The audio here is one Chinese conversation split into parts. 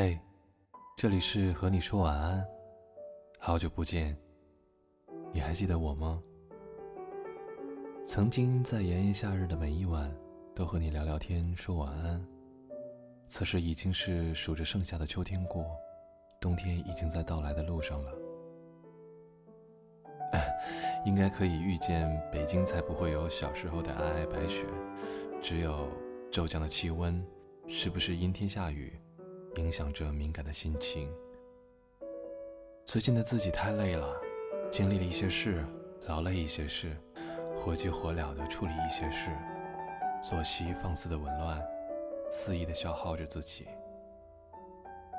嘿，这里是和你说晚安，好久不见，你还记得我吗？曾经在炎炎夏日的每一晚，都和你聊聊天说晚安。此时已经是数着盛夏的秋天过，冬天已经在到来的路上了。应该可以预见，北京才不会有小时候的皑皑白雪，只有骤降的气温，时不时阴天下雨。影响着敏感的心情。最近的自己太累了，经历了一些事，劳累一些事，火急火燎地处理一些事，作息放肆的紊乱，肆意地消耗着自己。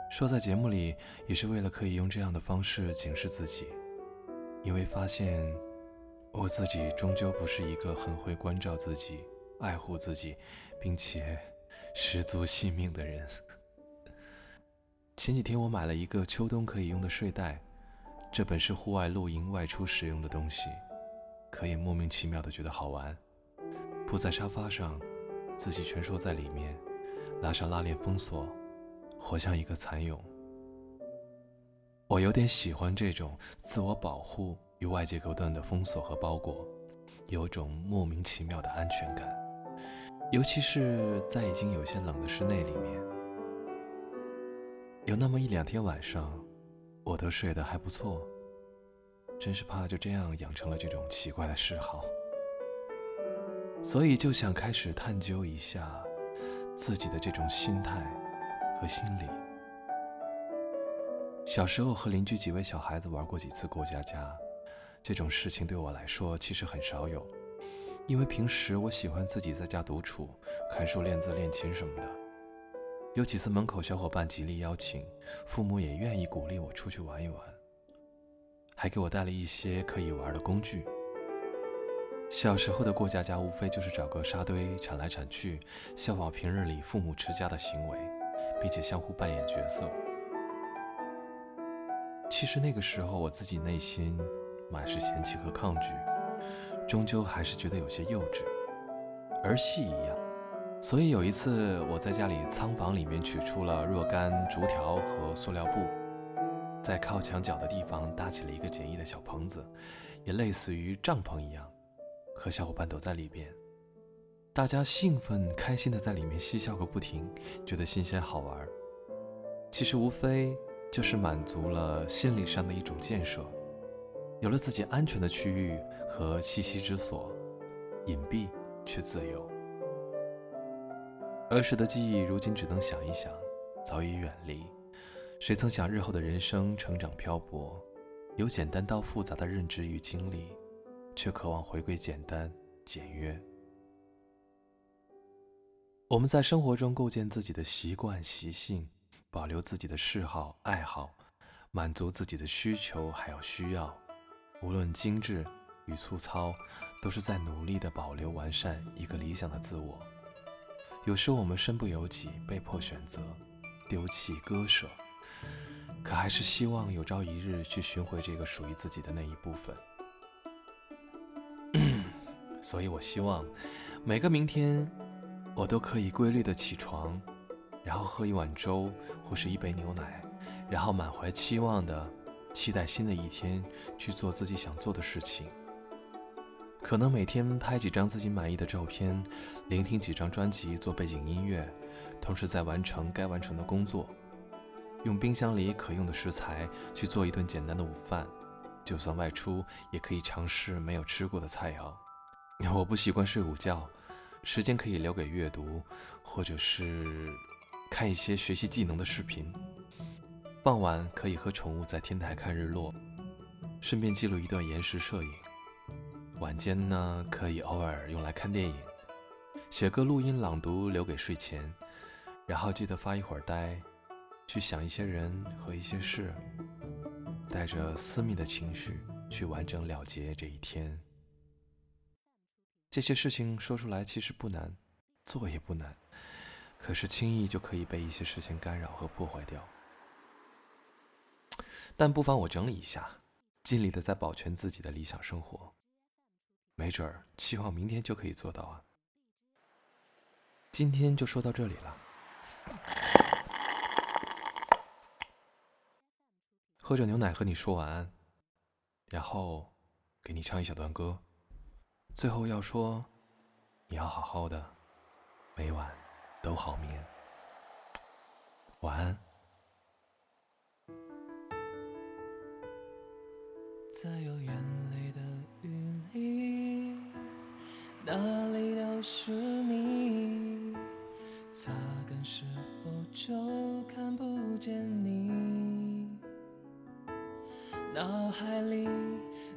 说在节目里，也是为了可以用这样的方式警示自己，因为发现我自己终究不是一个很会关照自己、爱护自己，并且 十足惜命的人。前几天我买了一个秋冬可以用的睡袋，这本是户外露营外出使用的东西，可以莫名其妙的觉得好玩。铺在沙发上，自己蜷缩在里面，拉上拉链封锁，活像一个蚕蛹。我有点喜欢这种自我保护与外界隔断的封锁和包裹，有种莫名其妙的安全感，尤其是在已经有些冷的室内里面。有那么一两天晚上，我都睡得还不错。真是怕就这样养成了这种奇怪的嗜好，所以就想开始探究一下自己的这种心态和心理。小时候和邻居几位小孩子玩过几次过家家，这种事情对我来说其实很少有，因为平时我喜欢自己在家独处，看书、练字、练琴什么的。有几次门口小伙伴极力邀请，父母也愿意鼓励我出去玩一玩，还给我带了一些可以玩的工具。小时候的过家家无非就是找个沙堆铲来铲去，效仿平日里父母持家的行为，并且相互扮演角色。其实那个时候我自己内心满是嫌弃和抗拒，终究还是觉得有些幼稚，儿戏一样。所以有一次，我在家里仓房里面取出了若干竹条和塑料布，在靠墙角的地方搭起了一个简易的小棚子，也类似于帐篷一样，和小伙伴躲在里边，大家兴奋开心的在里面嬉笑个不停，觉得新鲜好玩。其实无非就是满足了心理上的一种建设，有了自己安全的区域和栖息之所，隐蔽却自由。儿时的记忆，如今只能想一想，早已远离。谁曾想日后的人生成长漂泊，由简单到复杂的认知与经历，却渴望回归简单简约。我们在生活中构建自己的习惯习性，保留自己的嗜好爱好，满足自己的需求还有需要，无论精致与粗糙，都是在努力的保留完善一个理想的自我。有时我们身不由己，被迫选择丢弃、割舍，可还是希望有朝一日去寻回这个属于自己的那一部分。所以我希望每个明天，我都可以规律的起床，然后喝一碗粥或是一杯牛奶，然后满怀期望的期待新的一天去做自己想做的事情。可能每天拍几张自己满意的照片，聆听几张专辑做背景音乐，同时在完成该完成的工作。用冰箱里可用的食材去做一顿简单的午饭，就算外出也可以尝试没有吃过的菜肴。我不习惯睡午觉，时间可以留给阅读，或者是看一些学习技能的视频。傍晚可以和宠物在天台看日落，顺便记录一段延时摄影。晚间呢，可以偶尔用来看电影，写歌、录音、朗读，留给睡前，然后记得发一会儿呆，去想一些人和一些事，带着私密的情绪去完整了结这一天。这些事情说出来其实不难，做也不难，可是轻易就可以被一些事情干扰和破坏掉。但不妨我整理一下，尽力的在保全自己的理想生活。没准儿，希望明天就可以做到啊！今天就说到这里了。喝着牛奶和你说晚安，然后给你唱一小段歌，最后要说你要好好的，每晚都好眠，晚安。在有眼泪的雨里，哪里都是你，擦干是否就看不见你？脑海里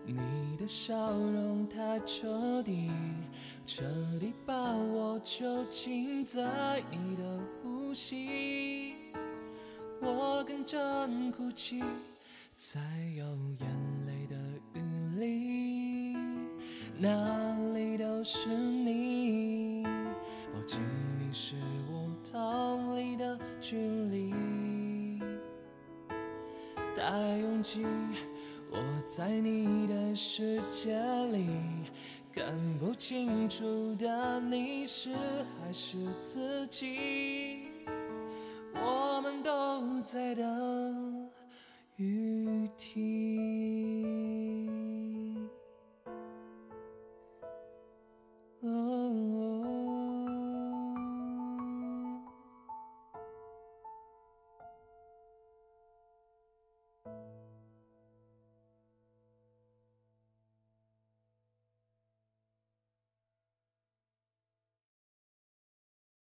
你的笑容太彻底，彻底把我囚禁在你的呼吸，我跟着哭泣，在有眼泪的雨里，哪里都是你，抱紧你是我逃离的距离。太拥挤，我在你的世界里，看不清楚的你是还是自己。我们都在等雨停。